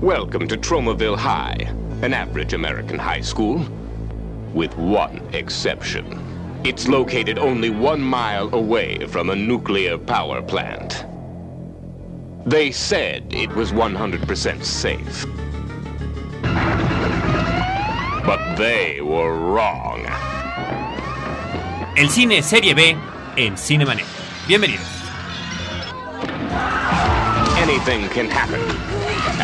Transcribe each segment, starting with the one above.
Welcome to Tromaville High, an average American high school, with one exception. It's located only one mile away from a nuclear power plant. They said it was 100% safe. But they were wrong. El cine Serie B en Cinemanet. Bienvenidos. Anything can happen,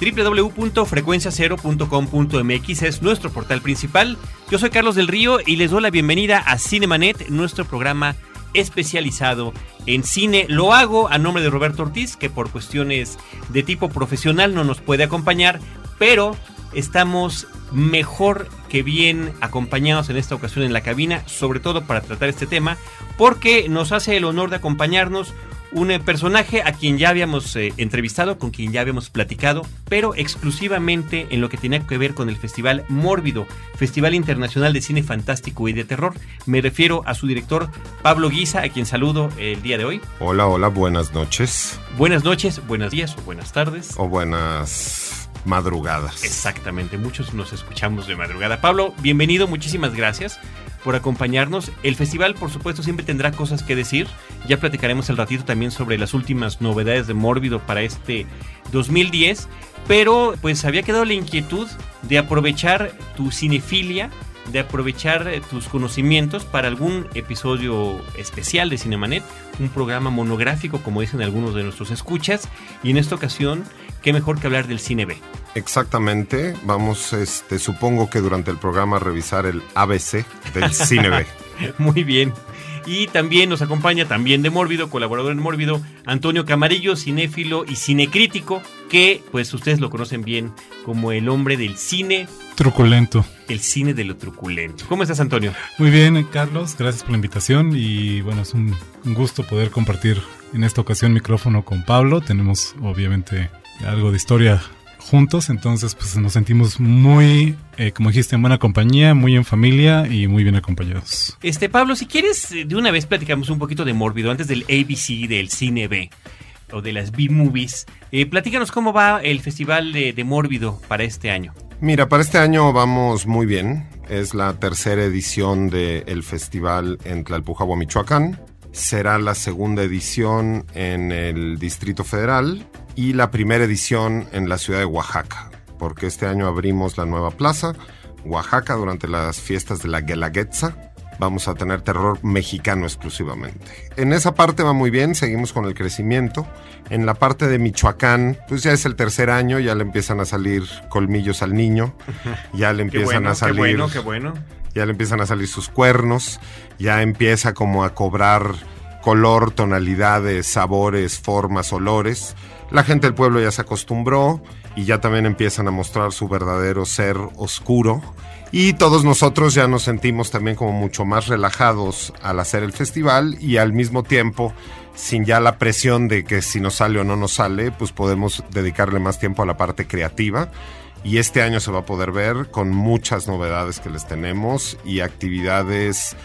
www.frecuenciacero.com.mx es nuestro portal principal. Yo soy Carlos del Río y les doy la bienvenida a Cinemanet, nuestro programa especializado en cine. Lo hago a nombre de Roberto Ortiz, que por cuestiones de tipo profesional no nos puede acompañar, pero estamos mejor que bien acompañados en esta ocasión en la cabina, sobre todo para tratar este tema, porque nos hace el honor de acompañarnos un eh, personaje a quien ya habíamos eh, entrevistado, con quien ya habíamos platicado, pero exclusivamente en lo que tenía que ver con el Festival Mórbido, Festival Internacional de Cine Fantástico y de Terror. Me refiero a su director Pablo Guisa, a quien saludo el día de hoy. Hola, hola, buenas noches. Buenas noches, buenos días o buenas tardes. O buenas madrugadas. Exactamente, muchos nos escuchamos de madrugada. Pablo, bienvenido, muchísimas gracias por acompañarnos. El festival, por supuesto, siempre tendrá cosas que decir. Ya platicaremos al ratito también sobre las últimas novedades de Mórbido para este 2010. Pero pues había quedado la inquietud de aprovechar tu cinefilia, de aprovechar eh, tus conocimientos para algún episodio especial de Cinemanet, un programa monográfico, como dicen algunos de nuestros escuchas. Y en esta ocasión, qué mejor que hablar del cine B. Exactamente. Vamos, este, supongo que durante el programa a revisar el ABC del cine B. Muy bien. Y también nos acompaña, también de Mórbido, colaborador en Mórbido, Antonio Camarillo, cinéfilo y cinecrítico, que pues ustedes lo conocen bien como el hombre del cine. Truculento. El cine de lo truculento. ¿Cómo estás, Antonio? Muy bien, Carlos. Gracias por la invitación y bueno, es un, un gusto poder compartir en esta ocasión micrófono con Pablo. Tenemos obviamente algo de historia juntos, entonces pues nos sentimos muy, eh, como dijiste, en buena compañía, muy en familia y muy bien acompañados. Este, Pablo, si quieres, de una vez platicamos un poquito de Mórbido, antes del ABC, del cine B o de las B-Movies. Eh, platícanos cómo va el festival de, de Mórbido para este año. Mira, para este año vamos muy bien. Es la tercera edición del festival en Tlalpujahua, Michoacán. Será la segunda edición en el Distrito Federal y la primera edición en la ciudad de Oaxaca, porque este año abrimos la nueva plaza, Oaxaca, durante las fiestas de la Guelaguetza. Vamos a tener terror mexicano exclusivamente. En esa parte va muy bien, seguimos con el crecimiento. En la parte de Michoacán, pues ya es el tercer año, ya le empiezan a salir colmillos al niño, ya le empiezan qué bueno, a salir... Qué bueno, qué bueno. Ya le empiezan a salir sus cuernos, ya empieza como a cobrar color, tonalidades, sabores, formas, olores. La gente del pueblo ya se acostumbró y ya también empiezan a mostrar su verdadero ser oscuro. Y todos nosotros ya nos sentimos también como mucho más relajados al hacer el festival y al mismo tiempo, sin ya la presión de que si nos sale o no nos sale, pues podemos dedicarle más tiempo a la parte creativa. Y este año se va a poder ver con muchas novedades que les tenemos y actividades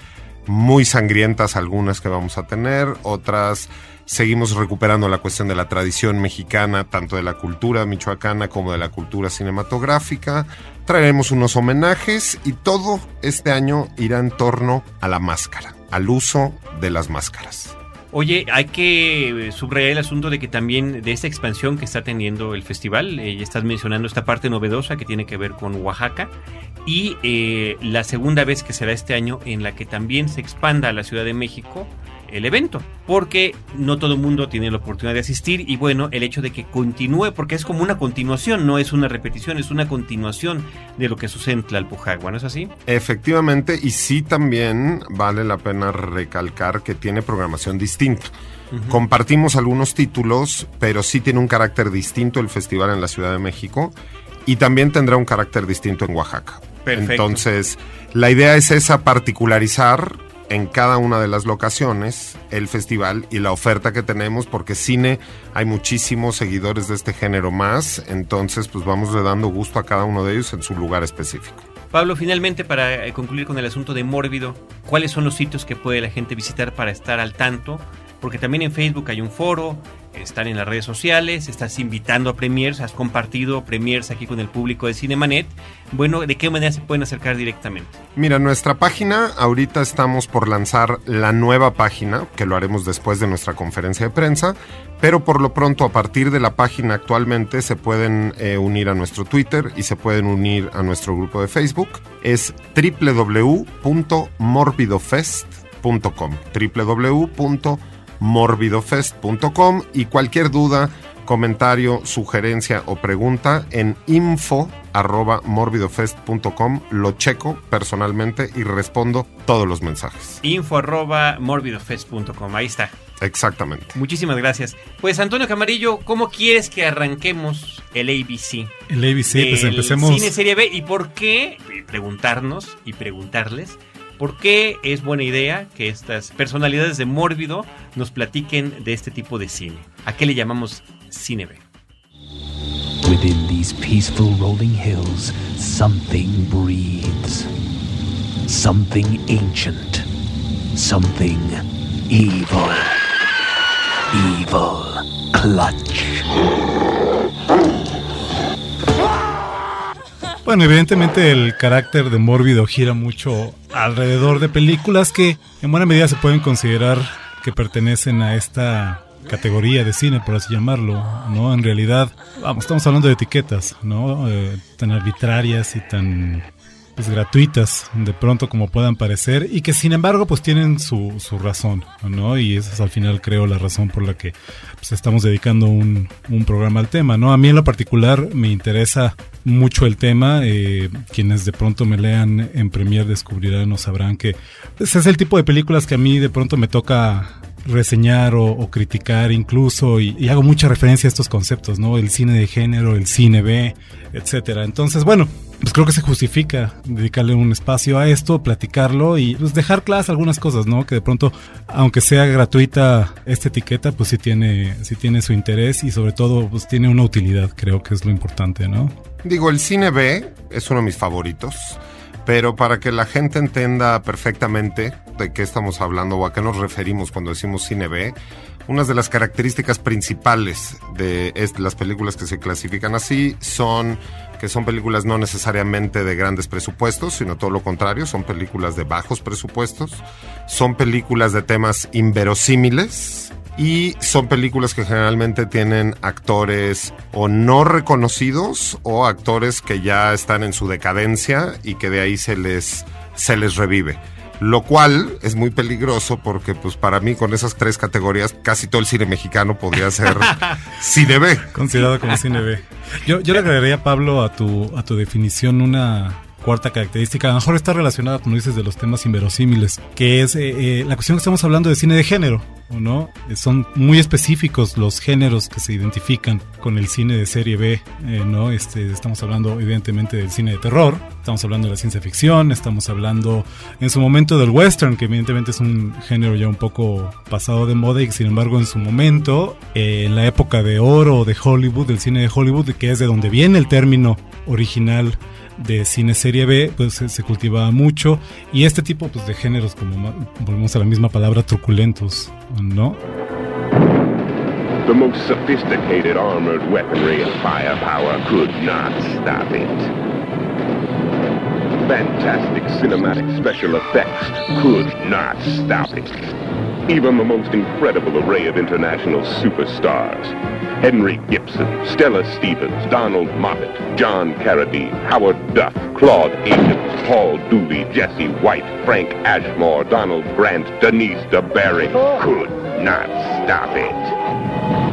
muy sangrientas algunas que vamos a tener, otras seguimos recuperando la cuestión de la tradición mexicana, tanto de la cultura michoacana como de la cultura cinematográfica. Traeremos unos homenajes y todo este año irá en torno a la máscara, al uso de las máscaras. Oye, hay que subrayar el asunto de que también de esta expansión que está teniendo el festival, eh, estás mencionando esta parte novedosa que tiene que ver con Oaxaca y eh, la segunda vez que será este año en la que también se expanda a la Ciudad de México el evento, porque no todo el mundo tiene la oportunidad de asistir y bueno, el hecho de que continúe, porque es como una continuación, no es una repetición, es una continuación de lo que sucede en Tlalpujagua, ¿no es así? Efectivamente, y sí también vale la pena recalcar que tiene programación distinta. Uh -huh. Compartimos algunos títulos, pero sí tiene un carácter distinto el festival en la Ciudad de México y también tendrá un carácter distinto en Oaxaca. Perfecto. Entonces, la idea es esa, particularizar en cada una de las locaciones el festival y la oferta que tenemos, porque cine hay muchísimos seguidores de este género más, entonces pues vamos dando gusto a cada uno de ellos en su lugar específico. Pablo, finalmente, para eh, concluir con el asunto de Mórbido, ¿cuáles son los sitios que puede la gente visitar para estar al tanto? Porque también en Facebook hay un foro, están en las redes sociales, estás invitando a premiers, has compartido premiers aquí con el público de Cinemanet. Bueno, ¿de qué manera se pueden acercar directamente? Mira, nuestra página, ahorita estamos por lanzar la nueva página, que lo haremos después de nuestra conferencia de prensa, pero por lo pronto a partir de la página actualmente se pueden eh, unir a nuestro Twitter y se pueden unir a nuestro grupo de Facebook. Es www.morbidofest.com www.morbidofest.com y cualquier duda, comentario, sugerencia o pregunta en info arroba morbidofest.com lo checo personalmente y respondo todos los mensajes. Info arroba morbidofest.com, ahí está. Exactamente. Muchísimas gracias. Pues Antonio Camarillo, ¿cómo quieres que arranquemos el ABC? El ABC, pues empecemos. Cine Serie B. ¿Y por qué? Preguntarnos y preguntarles. ¿Por qué es buena idea que estas personalidades de Mórbido nos platiquen de este tipo de cine? ¿A qué le llamamos Cine B? Within these peaceful rolling hills, something breathes. Something ancient. Something evil. Evil clutch. Bueno, evidentemente el carácter de Mórbido gira mucho alrededor de películas que en buena medida se pueden considerar que pertenecen a esta categoría de cine, por así llamarlo, ¿no? En realidad, vamos, estamos hablando de etiquetas, ¿no? Eh, tan arbitrarias y tan pues, gratuitas de pronto como puedan parecer y que sin embargo pues tienen su, su razón, ¿no? Y esa es al final creo la razón por la que pues, estamos dedicando un, un programa al tema, ¿no? A mí en lo particular me interesa mucho el tema, eh, quienes de pronto me lean en Premiere descubrirán o sabrán que pues, es el tipo de películas que a mí de pronto me toca reseñar o, o criticar incluso y, y hago mucha referencia a estos conceptos, ¿no? El cine de género, el cine B, etcétera. Entonces, bueno, pues creo que se justifica dedicarle un espacio a esto, platicarlo y pues dejar claras algunas cosas, ¿no? Que de pronto, aunque sea gratuita esta etiqueta, pues sí tiene, sí tiene su interés y sobre todo pues tiene una utilidad, creo que es lo importante, ¿no? Digo, el cine B es uno de mis favoritos, pero para que la gente entienda perfectamente de qué estamos hablando o a qué nos referimos cuando decimos cine B, unas de las características principales de las películas que se clasifican así son que son películas no necesariamente de grandes presupuestos, sino todo lo contrario, son películas de bajos presupuestos, son películas de temas inverosímiles, y son películas que generalmente tienen actores o no reconocidos o actores que ya están en su decadencia y que de ahí se les, se les revive. Lo cual es muy peligroso porque pues para mí con esas tres categorías casi todo el cine mexicano podría ser cine B. Considerado como cine B. Yo, yo le agregaría, Pablo, a tu, a tu definición una cuarta característica. A lo mejor está relacionada, como dices, de los temas inverosímiles, que es eh, eh, la cuestión que estamos hablando de cine de género, ¿o ¿no? Eh, son muy específicos los géneros que se identifican con el cine de serie B, eh, ¿no? Este, estamos hablando, evidentemente, del cine de terror, estamos hablando de la ciencia ficción, estamos hablando en su momento del western, que evidentemente es un género ya un poco pasado de moda y que, sin embargo, en su momento, en la época de oro de Hollywood, del cine de Hollywood, que es de donde viene el término original de cine serie B, pues se, se cultivaba mucho. Y este tipo pues, de géneros, como volvemos a la misma palabra, truculentos, ¿no? The most sophisticated armored weaponry and firepower could not stop it. Fantastic cinematic special effects could not stop it. Even the most incredible array of international superstars Henry Gibson, Stella Stevens, Donald Moffat, John Carradine, Howard Duff, Claude Akins, Paul Dooley, Jesse White, Frank Ashmore, Donald Grant, Denise DeBerry could not stop it.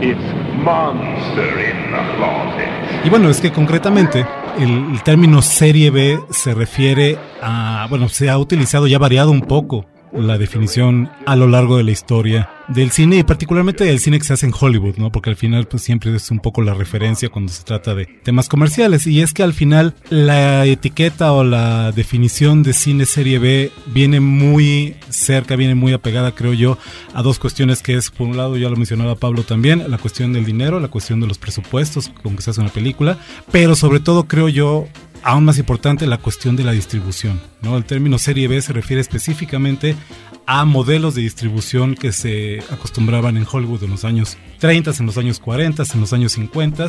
It's monster in the closet. Y bueno, es que concretamente el, el término serie B se refiere a, bueno, se ha utilizado ya variado un poco la definición a lo largo de la historia del cine y particularmente del cine que se hace en Hollywood, ¿no? Porque al final pues siempre es un poco la referencia cuando se trata de temas comerciales y es que al final la etiqueta o la definición de cine serie B viene muy cerca, viene muy apegada creo yo a dos cuestiones que es por un lado ya lo mencionaba Pablo también, la cuestión del dinero, la cuestión de los presupuestos con que se hace una película, pero sobre todo creo yo aún más importante la cuestión de la distribución. ¿no? El término serie B se refiere específicamente a modelos de distribución que se acostumbraban en Hollywood en los años 30, en los años 40, en los años 50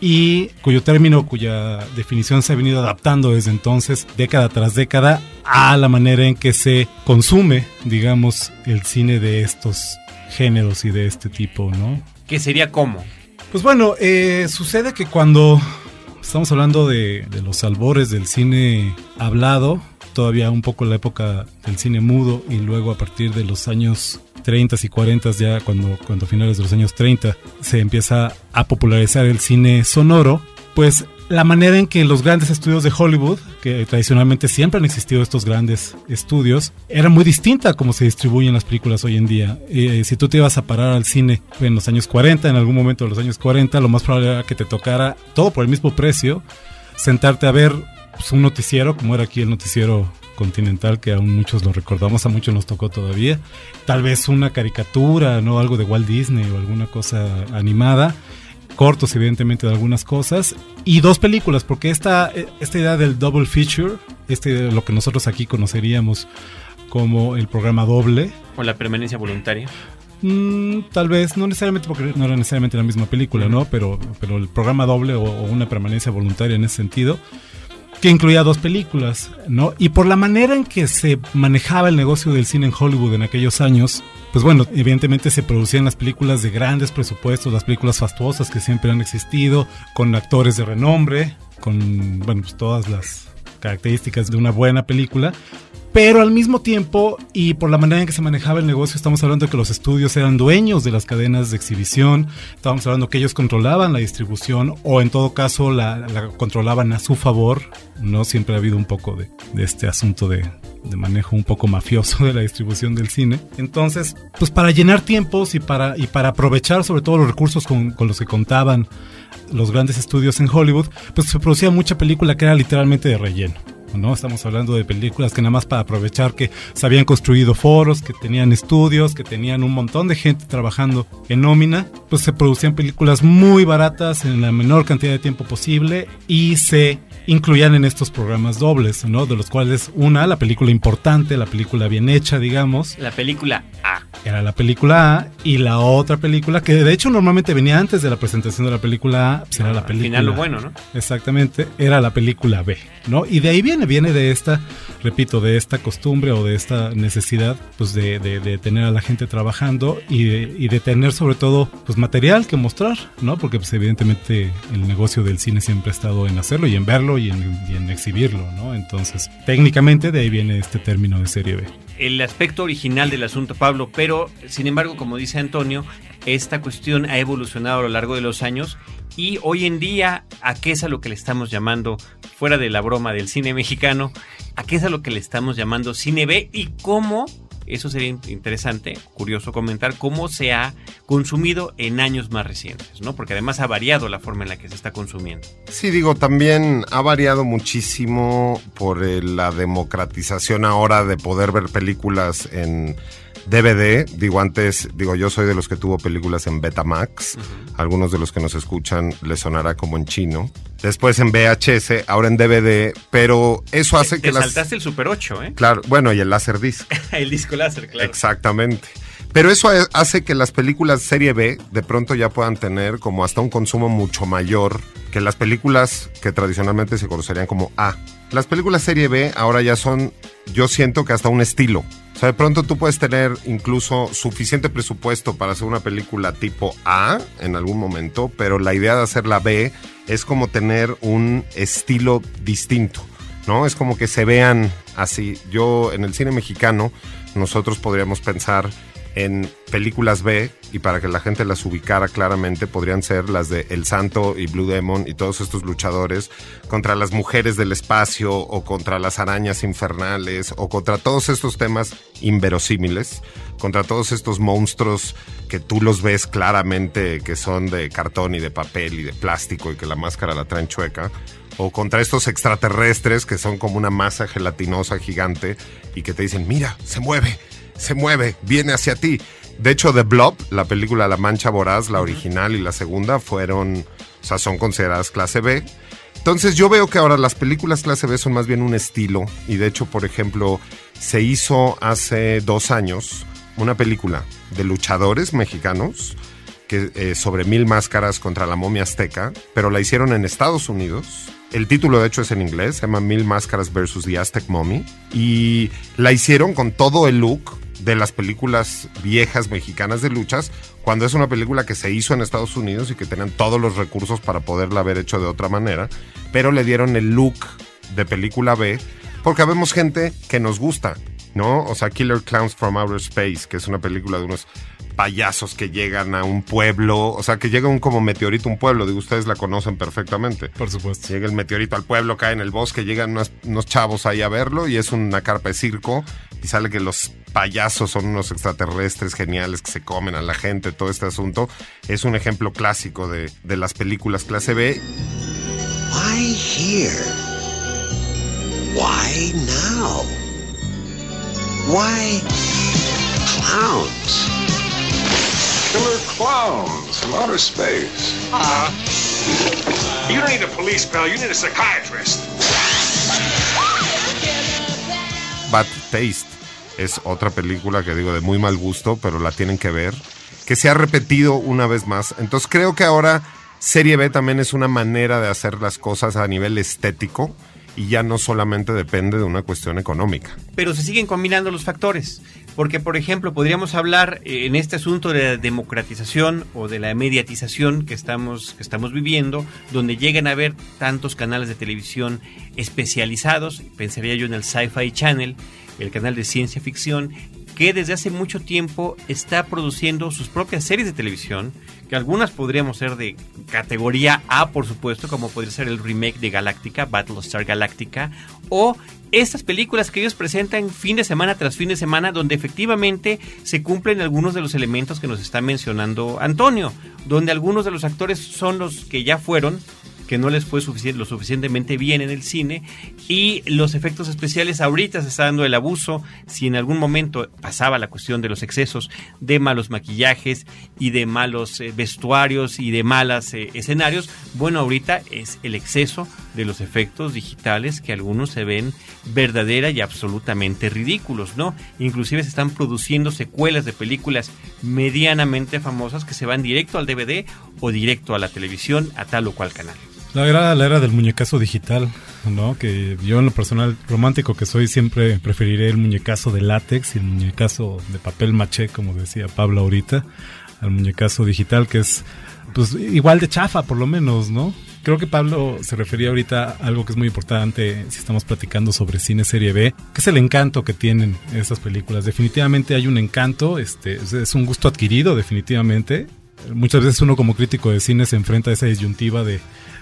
y cuyo término, cuya definición se ha venido adaptando desde entonces, década tras década, a la manera en que se consume, digamos, el cine de estos géneros y de este tipo, ¿no? ¿Qué sería cómo? Pues bueno, eh, sucede que cuando estamos hablando de, los albores del cine hablado, todavía un poco la época del cine mudo y luego a partir de los años 30 y 40 ya cuando, cuando a finales de los años 30 se empieza a popularizar el cine sonoro, pues la manera en que los grandes estudios de Hollywood, que tradicionalmente siempre han existido estos grandes estudios, era muy distinta a cómo se distribuyen las películas hoy en día. Eh, si tú te ibas a parar al cine en los años 40, en algún momento de los años 40, lo más probable era que te tocara todo por el mismo precio, sentarte a ver pues, un noticiero, como era aquí el noticiero continental, que aún muchos lo recordamos, a muchos nos tocó todavía. Tal vez una caricatura, ¿no? Algo de Walt Disney o alguna cosa animada. Cortos, evidentemente, de algunas cosas. Y dos películas, porque esta, esta idea del double feature, este, lo que nosotros aquí conoceríamos como el programa doble. O la permanencia voluntaria. Mm, tal vez, no necesariamente porque no era necesariamente la misma película, ¿no? Pero, pero el programa doble o, o una permanencia voluntaria en ese sentido que incluía dos películas, ¿no? Y por la manera en que se manejaba el negocio del cine en Hollywood en aquellos años, pues bueno, evidentemente se producían las películas de grandes presupuestos, las películas fastuosas que siempre han existido, con actores de renombre, con, bueno, pues todas las características de una buena película, pero al mismo tiempo, y por la manera en que se manejaba el negocio, estamos hablando de que los estudios eran dueños de las cadenas de exhibición, estamos hablando que ellos controlaban la distribución o en todo caso la, la controlaban a su favor, ¿no? Siempre ha habido un poco de, este asunto de, de manejo un poco mafioso de la distribución del cine. Entonces, pues para llenar tiempos y para, y para aprovechar sobre todo los recursos con, con los que contaban los grandes estudios en Hollywood, pues se producía mucha película que era literalmente de relleno. ¿No? Estamos hablando de películas que nada más para aprovechar que se habían construido foros, que tenían estudios, que tenían un montón de gente trabajando en nómina, pues se producían películas muy baratas en la menor cantidad de tiempo posible y se incluían en estos programas dobles, ¿no? De los cuales una, la película importante, la película bien hecha, digamos. La película A. Era la película A y la otra película que de hecho normalmente venía antes de la presentación de la película A, pues era la Al película. final lo bueno, ¿no? Exactamente, era la película B, ¿no? Y de ahí viene, viene de esta, repito, de esta costumbre o de esta necesidad, pues de, de- de tener a la gente trabajando y de, y de tener sobre todo, pues material que mostrar, ¿no? Porque pues evidentemente el negocio del cine siempre ha estado en hacerlo y en verlo y en, y en exhibirlo, ¿no? Entonces, técnicamente de ahí viene este término de serie B. el aspecto original del asunto, Pablo, pero sin embargo, como dice Antonio, esta cuestión ha evolucionado a lo largo de los años y hoy en día, ¿a qué es a lo que le estamos llamando, fuera de la broma del cine mexicano, a qué es a lo que le estamos llamando cine B y cómo, eso sería in- interesante, curioso comentar, cómo se ha consumido en años más recientes, ¿no? Porque además ha variado la forma en la que se está consumiendo. Sí, digo, también ha variado muchísimo por eh, la democratización ahora de poder ver películas en DVD. Digo, antes, digo, yo soy de los que tuvo películas en Betamax. Algunos de los que nos escuchan les sonará como en chino. Después en VHS, ahora en DVD, pero eso hace que Te las... saltaste el Super 8, ¿eh? Claro, bueno, y el Laserdisc. el disco láser, claro. Exactamente. Pero eso ha- hace que las películas serie B de pronto ya puedan tener como hasta un consumo mucho mayor que las películas que tradicionalmente se conocerían como A. Las películas serie B ahora ya son, yo siento que hasta un estilo. O sea, de pronto tú puedes tener incluso suficiente presupuesto para hacer una película tipo A en algún momento, pero la idea de hacerla B es como tener un estilo distinto. ¿no? Es como que se vean así. Yo en el cine mexicano, nosotros podríamos pensar en películas B y para que la gente las ubicara claramente podrían ser las de El Santo y Blue Demon y todos estos luchadores contra las mujeres del espacio o contra las arañas infernales o contra todos estos temas inverosímiles, contra todos estos monstruos que tú los ves claramente que son de cartón y de papel y de plástico y que la máscara la traen chueca o contra estos extraterrestres que son como una masa gelatinosa gigante y que te dicen, mira, se mueve, se mueve, viene hacia ti. De hecho, The Blob, la película La Mancha Voraz, la original y la segunda, fueron, o sea, son consideradas clase B. Entonces yo veo que ahora las películas clase B son más bien un estilo y de hecho, por ejemplo, se hizo hace dos años una película de luchadores mexicanos que, eh, sobre mil máscaras contra la momia azteca, pero la hicieron en Estados Unidos. El título de hecho es en inglés, se llama Mil Máscaras versus the Aztec Mommy. Y la hicieron con todo el look de las películas viejas mexicanas de luchas, cuando es una película que se hizo en Estados Unidos y que tenían todos los recursos para poderla haber hecho de otra manera, pero le dieron el look de película B, porque vemos gente que nos gusta, ¿no? O sea, Killer Clowns from Outer Space, que es una película de unos payasos que llegan a un pueblo, o sea, que llega un como meteorito a un pueblo, digo, ustedes la conocen perfectamente. Por supuesto. Llega el meteorito al pueblo, cae en el bosque, llegan unos, unos chavos ahí a verlo y es una carpa de circo y sale que los payasos son unos extraterrestres geniales que se comen a la gente, todo este asunto. Es un ejemplo clásico de, de las películas clase B. Why here? Why now? Why clowns? Killer clowns from outer space. Uh, you don't need a police pal, you need a psychiatrist. Bad Taste es otra película que digo de muy mal gusto, pero la tienen que ver, que se ha repetido una vez más. Entonces creo que ahora Serie B también es una manera de hacer las cosas a nivel estético y ya no solamente depende de una cuestión económica. Pero se siguen combinando los factores. Porque, por ejemplo, podríamos hablar eh, en este asunto de la democratización o de la mediatización que estamos, que estamos viviendo, donde llegan a haber tantos canales de televisión especializados, pensaría yo en el Sci-Fi Channel, el canal de ciencia ficción, que desde hace mucho tiempo está produciendo sus propias series de televisión, que algunas podríamos ser de categoría A, por supuesto, como podría ser el remake de Galáctica, Battlestar Galactica, o estas películas que ellos presentan fin de semana tras fin de semana, donde efectivamente se cumplen algunos de los elementos que nos está mencionando Antonio, donde algunos de los actores son los que ya fueron que no les fue lo suficientemente bien en el cine y los efectos especiales ahorita se está dando el abuso. Si en algún momento pasaba la cuestión de los excesos de malos maquillajes y de malos eh, vestuarios y de malas eh, escenarios bueno ahorita es el exceso de los efectos digitales que algunos se ven verdadera y absolutamente ridículos no inclusive se están produciendo secuelas de películas medianamente famosas que se van directo al DVD o directo a la televisión a tal o cual canal la era la era del muñecazo digital, ¿no? Que yo en lo personal romántico que soy siempre preferiré el muñecazo de látex y el muñecazo de papel maché, como decía Pablo ahorita, al muñecazo digital que es pues igual de chafa por lo menos, ¿no? Creo que Pablo se refería ahorita a algo que es muy importante si estamos platicando sobre cine serie B, que es el encanto que tienen esas películas. Definitivamente hay un encanto, este es un gusto adquirido definitivamente. Muchas veces uno como crítico de cine se enfrenta a esa disyuntiva de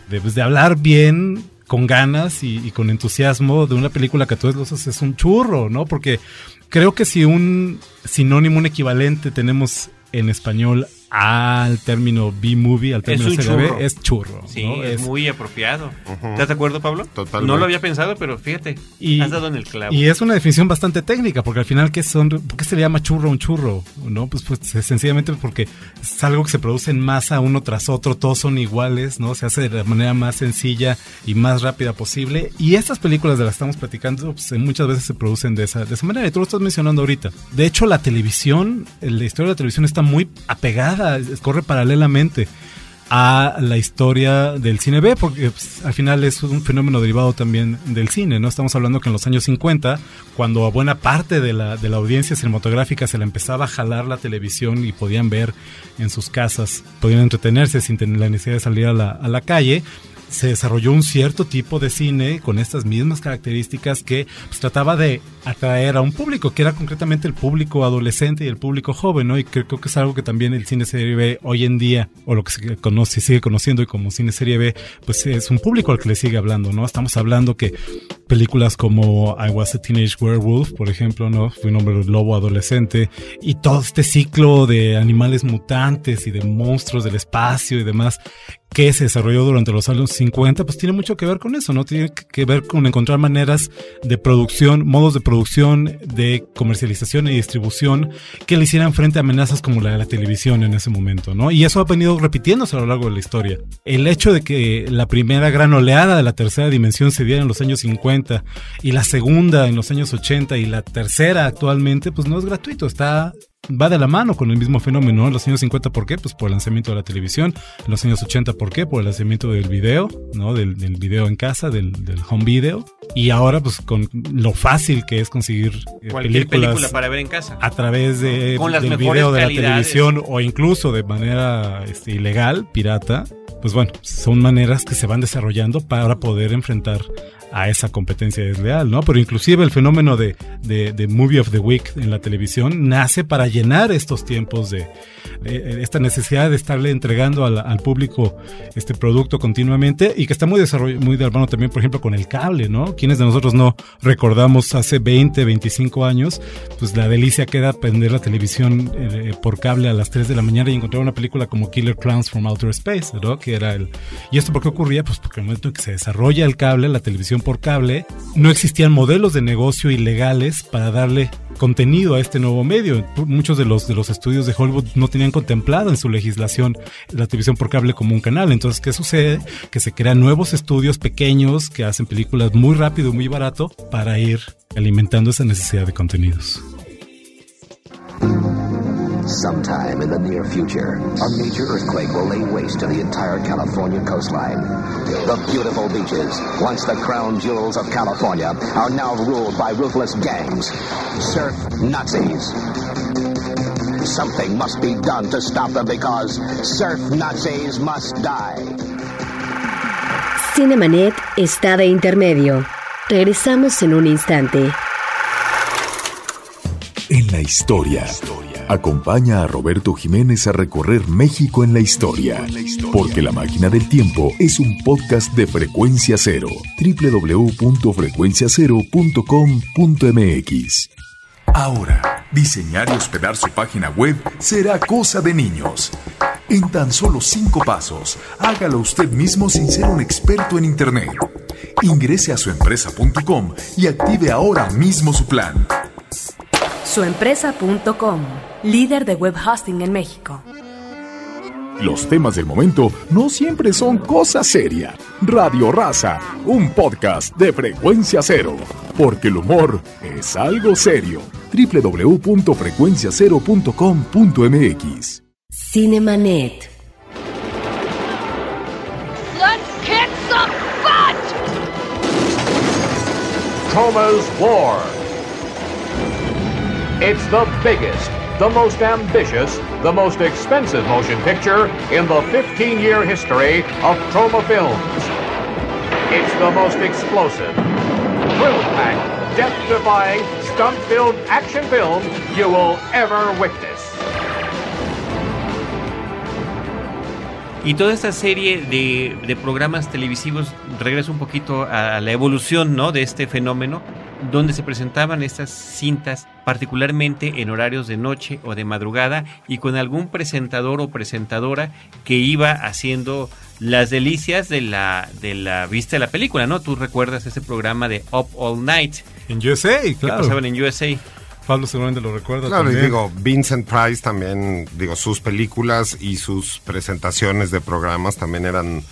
de, pues, de hablar bien con ganas y, con entusiasmo de una película que a todos los es un churro, ¿no? Porque creo que si un sinónimo, un equivalente tenemos en español al término B-movie, al término es CDB, es churro. Sí, ¿no? es, muy apropiado. ¿Estás de acuerdo, Pablo? Totalmente. No lo había pensado, pero fíjate, y, has dado en el clavo. Y es una definición bastante técnica, porque al final, ¿qué son, ¿por qué se le llama churro a un churro? ¿No? Pues, pues sencillamente porque es algo que se produce en masa uno tras otro, todos son iguales, ¿no? Se hace de la manera más sencilla y más rápida posible. Y estas películas de las que estamos platicando, pues, muchas veces se producen de esa, de esa manera. Y tú lo estás mencionando ahorita. De hecho, la televisión, la historia de la televisión está muy apegada, corre paralelamente a la historia del cine B, porque pues, al final es un fenómeno derivado también del cine, ¿no? Estamos hablando que en los años 50, cuando a buena parte de la, de la audiencia cinematográfica se le empezaba a jalar la televisión y podían ver en sus casas, podían entretenerse sin tener la necesidad de salir a la, a la calle, se desarrolló un cierto tipo de cine con estas mismas características que pues, trataba de atraer a un público, que era concretamente el público adolescente y el público joven, ¿no? Y creo, creo que es algo que también el cine serie B hoy en día, o lo que se conoce, sigue conociendo y como cine serie B, pues es un público al que le sigue hablando, ¿no? Estamos hablando que películas como I Was a Teenage Werewolf, por ejemplo, ¿no? Fui un hombre lobo adolescente, y todo este ciclo de animales mutantes y de monstruos del espacio y demás, que se desarrolló durante los años 50, pues tiene mucho que ver con eso, ¿no? Tiene que ver con encontrar maneras de producción, modos de producción, de comercialización y distribución que le hicieran frente a amenazas como la de la televisión en ese momento, ¿no? Y eso ha venido repitiéndose a lo largo de la historia. El hecho de que la primera gran oleada de la tercera dimensión se diera en los años 50 y la segunda en los años 80 y la tercera actualmente, pues no es gratuito, está va de la mano con el mismo fenómeno. En los años 50, ¿por qué? Pues por el lanzamiento de la televisión. En los años 80, ¿por qué? Por el lanzamiento del video, ¿no? Del, del video en casa, del, del, home video. Y ahora, pues con lo fácil que es conseguir eh, Cualquier película para ver en casa. A través de, del video de la televisión o incluso de manera este, ilegal, pirata. Pues bueno, son maneras que se van desarrollando para poder enfrentar a esa competencia desleal, ¿no? Pero inclusive el fenómeno de, de, de, Movie of the Week en la televisión nace para llenar estos tiempos de, de esta necesidad de estarle entregando al, al, público este producto continuamente y que está muy desarrollado, muy de hermano también, por ejemplo, con el cable, ¿no? Quienes de nosotros no recordamos hace 20, 25 años, pues la delicia queda prender la televisión eh, por cable a las 3 de la mañana y encontrar una película como Killer Clowns from Outer Space, ¿no? Que era el... ¿Y esto por qué ocurría? Pues porque en el momento en que se desarrolla el cable, la televisión por cable, no existían modelos de negocio ilegales para darle contenido a este nuevo medio. Muchos de los, de los estudios de Hollywood no tenían contemplado en su legislación la televisión por cable como un canal. Entonces, ¿qué sucede? Que se crean nuevos estudios pequeños que hacen películas muy rápido y muy barato para ir alimentando esa necesidad de contenidos. Sometime in the near future, a major earthquake will lay waste to the entire California coastline. The beautiful beaches, once the crown jewels of California, are now ruled by ruthless gangs, surf Nazis. Something must be done to stop them because surf Nazis must die. Cinemanet está de intermedio. Regresamos en un instante. En la historia. Acompaña a Roberto Jiménez a recorrer México en la historia, porque La Máquina del Tiempo es un podcast de Frecuencia Cero, www.frecuenciacero.com.mx. Ahora, diseñar y hospedar su página web será cosa de niños. En tan solo cinco pasos, hágalo usted mismo sin ser un experto en Internet. Ingrese a suempresa.com y active ahora mismo su plan. Suempresa.com, líder de web hosting en México. Los temas del momento no siempre son cosa seria. Radio Raza, un podcast de frecuencia cero. Porque el humor es algo serio. www.frecuenciacero.com.mx Cinemanet. Let's kick some butt! Troma's War. It's the biggest, the most ambitious, the most expensive motion picture in the 15 year history of Troma Films. It's the most explosive, thrill packed, death defying, stunt filled action film you will ever witness. Y toda esta serie de, de, programas televisivos regresa un poquito a la evolución ¿no? de este fenómeno, donde se presentaban estas cintas particularmente en horarios de noche o de madrugada y con algún presentador o presentadora que iba haciendo las delicias de la, de la vista de la película, ¿no? Tú recuerdas ese programa de Up All Night. En USA, claro. Que pasaban en USA. Pablo seguramente lo recuerda claro, también. y digo, Vincent Price también, digo, sus películas y sus presentaciones de programas también eran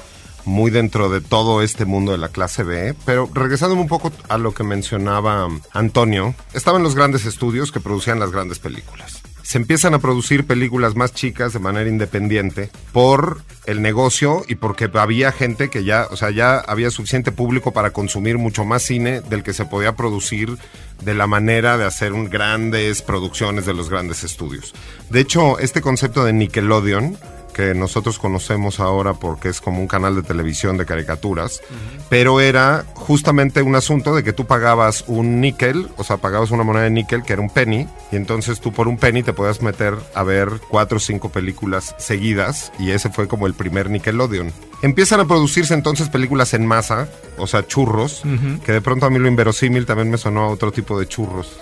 muy dentro de todo este mundo de la clase B. Pero regresando un poco a lo que mencionaba Antonio, estaban los grandes estudios que producían las grandes películas. Se empiezan a producir películas más chicas de manera independiente por el negocio y porque había gente que ya, o sea, ya había suficiente público para consumir mucho más cine del que se podía producir de la manera de hacer un grandes producciones de los grandes estudios. De hecho, este concepto de Nickelodeon que nosotros conocemos ahora porque es como un canal de televisión de caricaturas, pero era justamente un asunto de que tú pagabas un níquel, o sea, pagabas una moneda de níquel que era un penny, y entonces tú por un penny te podías meter a ver cuatro o cinco películas seguidas, y ese fue como el primer Nickelodeon. Empiezan a producirse entonces películas en masa, o sea, churros, que de pronto a mí lo inverosímil también me sonó a otro tipo de churros,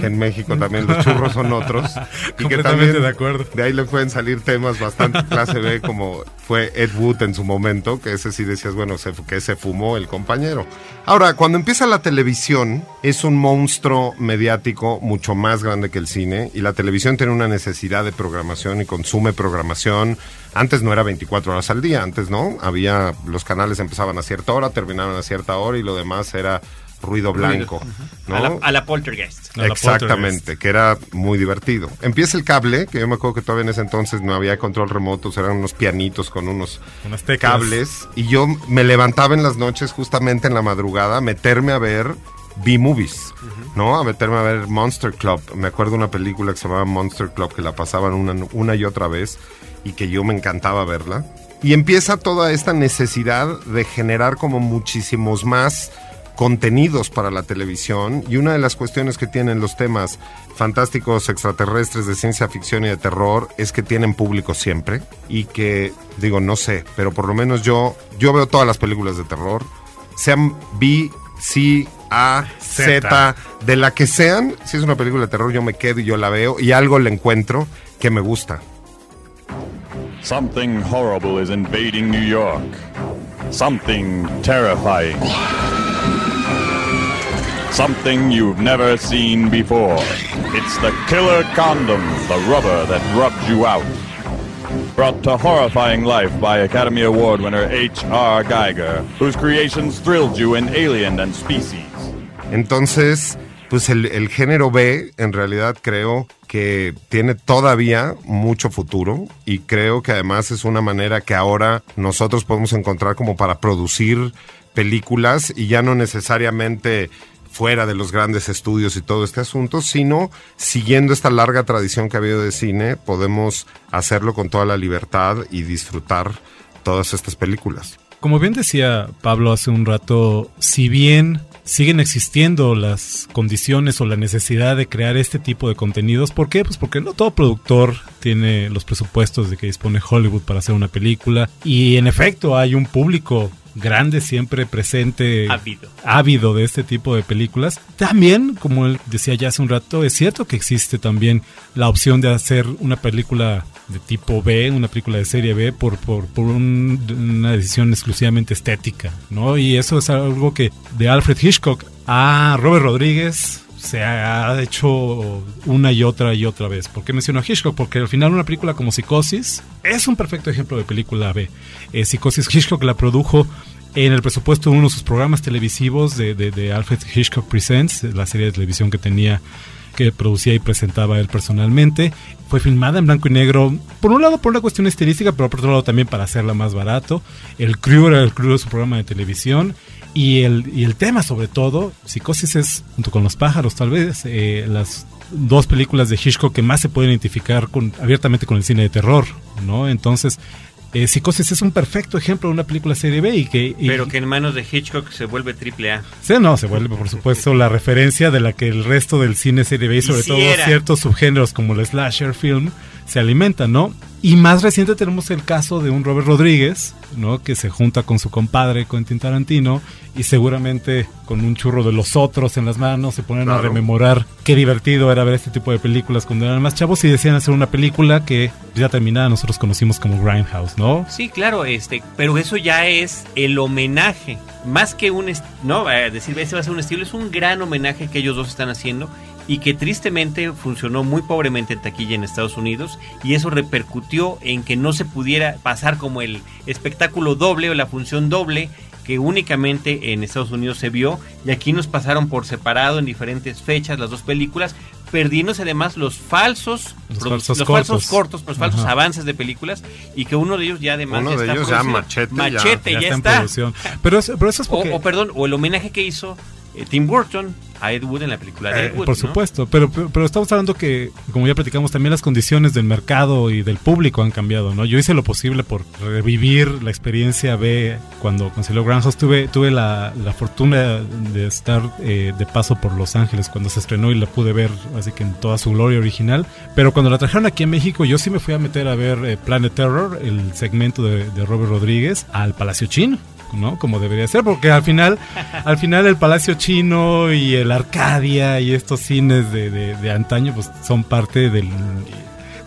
que en México también los churros son otros. y que también de acuerdo. de ahí le pueden salir temas bastante clase B, como fue Ed Wood en su momento, que ese sí decías, bueno, se, que se fumó el compañero. Ahora, cuando empieza la televisión, es un monstruo mediático mucho más grande que el cine, y la televisión tiene una necesidad de programación y consume programación. Antes no era 24 horas al día, antes no, había, los canales empezaban a cierta hora, terminaban a cierta hora, y lo demás era ruido blanco. ¿no? A la, a la poltergeist. Exactamente, que era muy divertido. Empieza el cable, que yo me acuerdo que todavía en ese entonces no había control remoto, eran unos pianitos con unos Unas cables. Y yo me levantaba en las noches, justamente en la madrugada, a meterme a ver B-movies, ¿no? A meterme a ver Monster Club. Me acuerdo una película que se llamaba Monster Club, que la pasaban una, una y otra vez y que yo me encantaba verla. Y empieza toda esta necesidad de generar como muchísimos más contenidos para la televisión y una de las cuestiones que tienen los temas fantásticos extraterrestres de ciencia ficción y de terror es que tienen público siempre y que digo no sé pero por lo menos yo yo veo todas las películas de terror sean B C A Z Z. de la que sean si es una película de terror yo me quedo y yo la veo y algo le encuentro que me gusta Something horrible is invading New York. Something terrifying. Something you've never seen before. It's the killer condom, the rubber that rubs you out. Brought to horrifying life by Academy Award winner H.R. Geiger, whose creations thrilled you in Alien and Species. Entonces, pues el, el género B en realidad creo que tiene todavía mucho futuro y creo que además es una manera que ahora nosotros podemos encontrar como para producir películas y ya no necesariamente fuera de los grandes estudios y todo este asunto, sino siguiendo esta larga tradición que ha habido de cine, podemos hacerlo con toda la libertad y disfrutar todas estas películas. Como bien decía Pablo hace un rato, si bien siguen existiendo las condiciones o la necesidad de crear este tipo de contenidos, ¿por qué? Pues porque no todo productor tiene los presupuestos de que dispone Hollywood para hacer una película y en efecto hay un público grande siempre presente Ávido. ávido de este tipo de películas. También, como él decía ya hace un rato, es cierto que existe también la opción de hacer una película de tipo B, una película de serie B, por, por, por un- una decisión exclusivamente estética, ¿no? Y eso es algo que de Alfred Hitchcock a Robert Rodríguez se ha hecho una y otra y otra vez. ¿Por qué menciono a Hitchcock? Porque al final una película como Psicosis es un perfecto ejemplo de película B. Eh, Psicosis Hitchcock la produjo en el presupuesto de uno de sus programas televisivos de, Alfred Hitchcock Presents, la serie de televisión que tenía que producía y presentaba él personalmente. Fue filmada en blanco y negro, por un lado por una cuestión estilística, pero por otro lado también para hacerla más barato. El crew era el crew de su programa de televisión. Y el, y el tema sobre todo, Psicosis es, junto con Los pájaros tal vez, eh, las dos películas de Hitchcock que más se pueden identificar con, abiertamente con el cine de terror, ¿no? Entonces, eh, Psicosis es un perfecto ejemplo de una película serie B y que... y- Pero que en manos de Hitchcock se vuelve triple A. Sí, no, se vuelve por supuesto la referencia de la que el resto del cine serie B y sobre todo Quisiera. ciertos subgéneros como el slasher film se alimentan, ¿no? Y más reciente tenemos el caso de un Robert Rodríguez, ¿no? Que se junta con su compadre Quentin Tarantino y seguramente con un churro de los otros en las manos se ponen a rememorar qué divertido era ver este tipo de películas cuando eran más chavos y decían hacer una película que ya terminada nosotros conocimos como Grindhouse, ¿no? Sí, claro, este, pero eso ya es el homenaje, más que un, no, a decir ese va a ser un estilo, es un gran homenaje que ellos dos están haciendo y que tristemente funcionó muy pobremente en taquilla en Estados Unidos y eso repercutió en que no se pudiera pasar como el espectáculo doble o la función doble que únicamente en Estados Unidos se vio y aquí nos pasaron por separado en diferentes fechas las dos películas, perdiéndose además los falsos Los falsos los cortos. falsos cortos, los falsos Ajá. avances de películas y que uno de ellos ya además Uno ya de está ellos ya. Machete, ya- Machete ya ya, está en está. producción. Pero, es- pero eso es o, perdón, o el homenaje que hizo eh, Tim Burton a Ed Wood en la película de Eh, Ed Wood. por supuesto, pero, pero, pero estamos hablando que, como ya platicamos, también las condiciones del mercado y del público han cambiado, ¿no? Yo hice lo posible por revivir la experiencia B cuando concilió Grindhouse. Tuve, tuve la, la fortuna de estar eh, de paso por Los Ángeles cuando se estrenó y la pude ver así que en toda su gloria original. Pero cuando la trajeron aquí en México, yo sí me fui a meter a ver eh, Planet Terror, el segmento de, de Robert Rodríguez, al Palacio Chino. ¿No? Como debería ser, porque al final, al final el Palacio Chino y el Arcadia y estos cines de, de- de antaño, pues son parte del,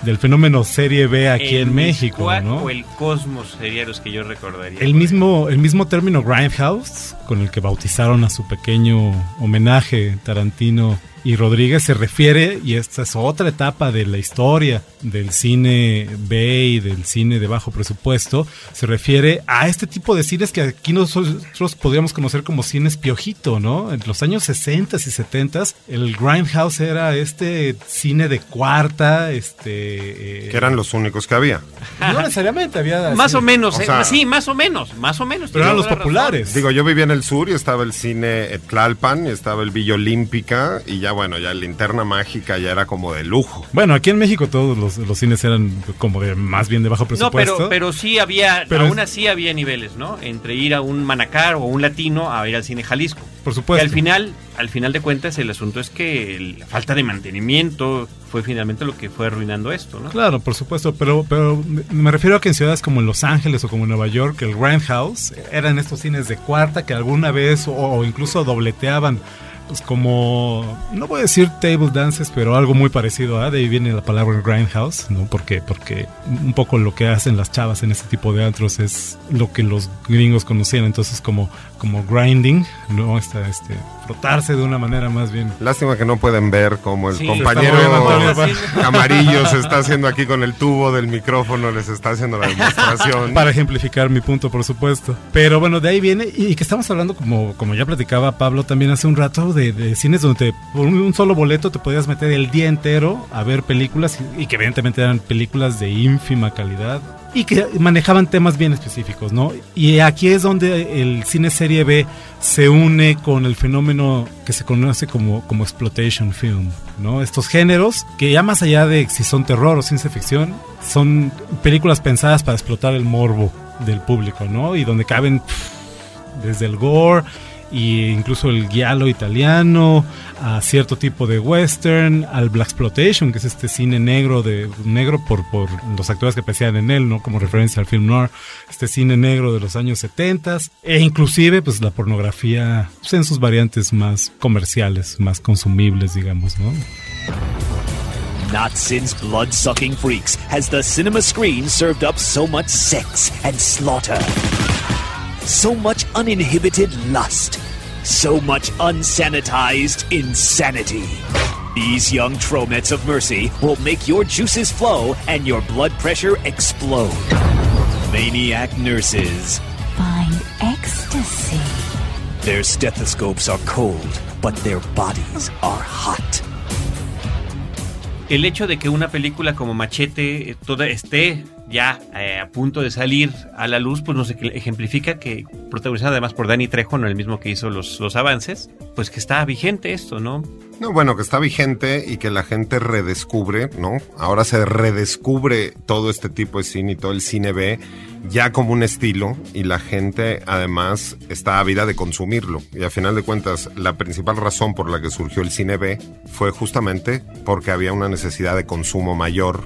del fenómeno serie B aquí El en México, ¿no? O el Cosmos sería los que yo recordaría. El mismo, el mismo término Grindhouse, con el que bautizaron a su pequeño homenaje Tarantino y Rodríguez, se refiere, y esta es otra etapa de la historia del cine B y del cine de bajo presupuesto, se refiere a este tipo de cines que aquí nosotros podríamos conocer como cines piojito, ¿no? En los años 60 y 70 el Grindhouse era este cine de cuarta, este... eh, Que eran los únicos que había. No necesariamente, había... Más cine- o menos, O eh, sí, más o menos, más o menos. Pero eran los populares. Digo, yo vivía en el sur y estaba el cine Tlalpan y estaba el Villa Olímpica y ya bueno, ya Linterna Mágica ya era como de lujo. Bueno, aquí en México todos los, los cines eran como de más bien de bajo No, presupuesto. pero, pero sí había, Pero aún es- así había niveles, ¿no? Entre ir a un Manacar o un latino a ir al cine Jalisco. Por supuesto. Y al final, al final de cuentas, el asunto es que la falta de mantenimiento fue finalmente lo que fue arruinando esto, ¿no? Claro, por supuesto, pero, pero me- refiero a que en ciudades como Los Ángeles o como Nueva York, el Grindhouse eran estos cines de cuarta que alguna vez o, o incluso dobleteaban, pues como, no voy a decir table dances, pero algo muy parecido, ¿ah? de ahí viene la palabra Grindhouse, ¿no? Porque, porque un poco lo que hacen las chavas en este tipo de antros es lo que los gringos conocían, entonces como, como grinding, ¿no? Esta, este, frotarse de una manera más bien Lástima que no pueden ver como el Sí, compañero está. Camarillo se está haciendo aquí con el tubo del micrófono, les está haciendo la demostración. Para ejemplificar mi punto, por supuesto. Pero bueno, de ahí viene, y que estamos hablando, como, como ya platicaba Pablo también hace un rato, de, de cines donde te- por un, un solo boleto te podías meter el día entero a ver películas, y, y que evidentemente eran películas de ínfima calidad. Y que manejaban temas bien específicos, ¿no? Y aquí es donde el cine serie B se une con el fenómeno que se conoce como, como exploitation film, ¿no? Estos géneros que ya más allá de si son terror o ciencia ficción, son películas pensadas para explotar el morbo del público, ¿no? Y donde caben desde el gore e incluso el giallo italiano a cierto tipo de western, al black exploitation, que es este cine negro de negro por, por los actores que aparecían en él, ¿no? Como referencia al film noir, este cine negro de los años 70 e inclusive pues la pornografía pues, en sus variantes más comerciales, más consumibles, digamos, ¿no? Not since blood sucking freaks has the cinema screen served up so much sex and slaughter. So much uninhibited lust. So much unsanitized insanity. These young tromets of mercy will make your juices flow and your blood pressure explode. Maniac nurses. Find ecstasy. Their stethoscopes are cold, but their bodies are hot. el hecho de que una película como Machete eh, toda esté ya eh, a punto de salir a la luz, pues nos ej- ejemplifica que, protagonizada además por Danny Trejo, no el mismo que hizo los, los avances, pues que está vigente esto, ¿no? No, bueno, que está vigente y que la gente redescubre, ¿no? Ahora se redescubre todo este tipo de cine y todo el cine B ya como un estilo y la gente además está ávida de consumirlo. Y a final de cuentas, la principal razón por la que surgió el cine B fue justamente porque había una necesidad de consumo mayor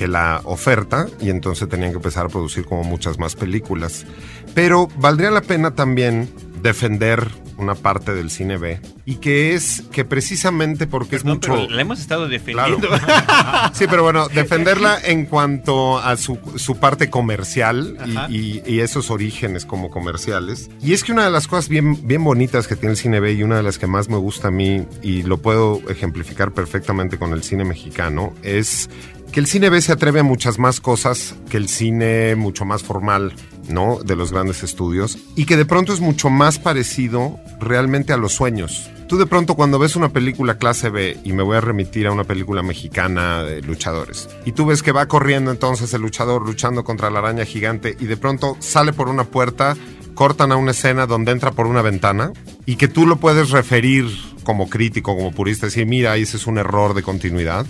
que la oferta y entonces tenían que empezar a producir como muchas más películas. Pero valdría la pena también defender una parte del cine B y que es que precisamente porque es mucho Pero la hemos estado defendiendo. Sí, pero bueno, defenderla en cuanto a su, su parte comercial y- y esos orígenes como comerciales. Y es que una de las cosas bien, bien bonitas que tiene el cine B y una de las que más me gusta a mí, y lo puedo ejemplificar perfectamente con el cine mexicano, es que el cine B se atreve a muchas más cosas que el cine mucho más formal, ¿no? De los grandes estudios. Y que de pronto es mucho más parecido realmente a los sueños. Tú de pronto cuando ves una película clase B, y me voy a remitir a una película mexicana de luchadores, y tú ves que va corriendo entonces el luchador luchando contra la araña gigante, y de pronto sale por una puerta, cortan a una escena donde entra por una ventana, y que tú lo puedes referir como crítico, como purista, decir, mira, ese es un error de continuidad.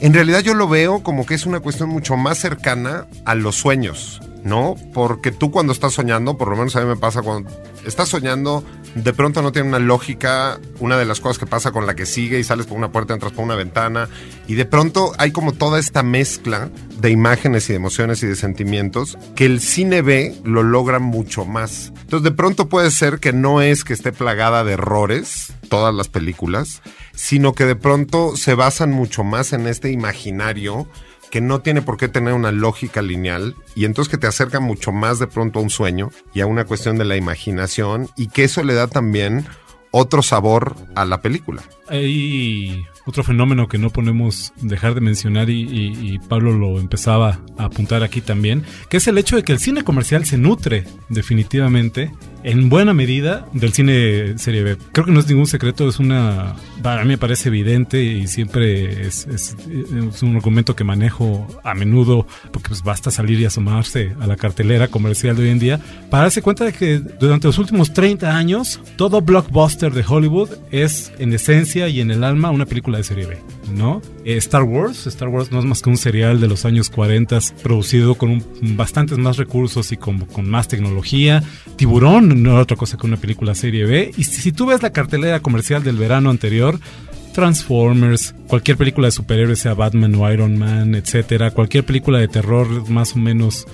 En realidad yo lo veo como que es una cuestión mucho más cercana a los sueños, ¿no? Porque tú cuando estás soñando, por lo menos a mí me pasa cuando estás soñando, de pronto no tiene una lógica, una de las cosas que pasa con la que sigue y sales por una puerta, entras por una ventana, y de pronto hay como toda esta mezcla de imágenes y de emociones y de sentimientos que el cine B lo logra mucho más. Entonces de pronto puede ser que no es que esté plagada de errores todas las películas, sino que de pronto se basan mucho más en este imaginario que no tiene por qué tener una lógica lineal y entonces que te acerca mucho más de pronto a un sueño y a una cuestión de la imaginación y que eso le da también otro sabor a la película. Hay otro fenómeno que no podemos dejar de mencionar y, y, y, Pablo lo empezaba a apuntar aquí también, que es el hecho de que el cine comercial se nutre definitivamente en buena medida del cine serie B. Creo que no es ningún secreto, es una, para mí me parece evidente y siempre es, es, es un argumento que manejo a menudo porque pues basta salir y asomarse a la cartelera comercial de hoy en día para darse cuenta de que durante los últimos 30 años todo blockbuster de Hollywood es en esencia y en el alma una película de serie B, ¿no? Eh, Star Wars, Star Wars no es más que un serial de los años 40 producido con bastantes más recursos y con, con más tecnología. Tiburón no era otra cosa que una película serie B. Y si, si tú ves la cartelera comercial del verano anterior, Transformers, cualquier película de superhéroes, sea Batman o Iron Man, etcétera, cualquier película de terror más o menos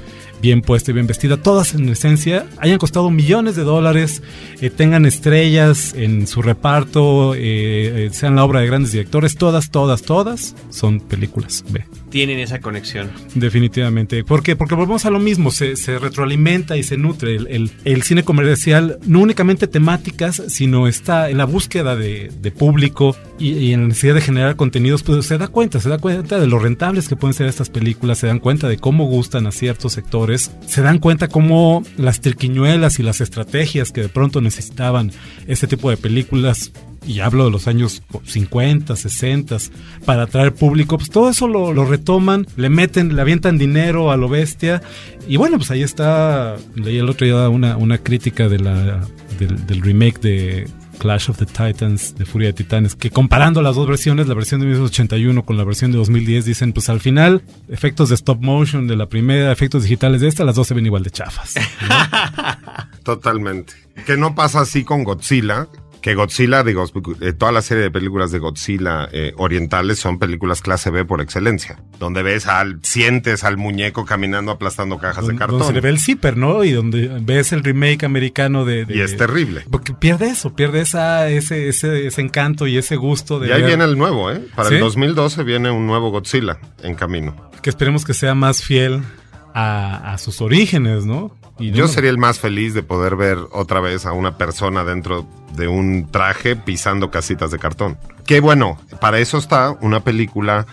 bien puesta y bien vestida, todas en esencia hayan costado millones de dólares, eh, tengan estrellas en su reparto, eh, sean la obra de grandes directores, todas, todas, todas son películas B. Tienen esa conexión. Definitivamente. ¿Por qué? Porque volvemos a lo mismo, se, retroalimenta y se nutre. El, el, cine comercial, no únicamente temáticas, sino está en la búsqueda de, de público y, y, en la necesidad de generar contenidos, pues se da cuenta, se da cuenta de lo rentables que pueden ser estas películas, se dan cuenta de cómo gustan a ciertos sectores, se dan cuenta cómo las triquiñuelas y las estrategias que de pronto necesitaban este tipo de películas y hablo de los años 50, 60, para atraer público, pues todo eso lo, retoman, le meten, le avientan dinero a lo bestia. Y bueno, pues ahí está, leí el otro día una, una crítica de la, del, del remake de Clash of the Titans, de Furia de Titanes, que comparando las dos versiones, la versión de 1981 con la versión de 2010, dicen, pues al final, efectos de stop motion de la primera, efectos digitales de esta, las dos se ven igual de chafas. Totalmente. Que no pasa así con Godzilla, que Godzilla, digo, eh, toda la serie de películas de Godzilla eh, orientales son películas clase B por excelencia, donde ves al, sientes al muñeco caminando aplastando cajas de cartón. Donde se le ve el zipper, ¿no? Y donde ves el remake americano de... de y es terrible. Porque pierde eso, pierde esa, ese, ese, ese encanto y ese gusto de... Y ahí ver... viene el nuevo, ¿eh? Para ¿Sí? el 2012 viene un nuevo Godzilla en camino. Que esperemos que sea más fiel a, a sus orígenes, ¿no? Y Yo sería el más feliz de poder ver otra vez a una persona dentro de un traje pisando casitas de cartón. Que bueno, para eso está una película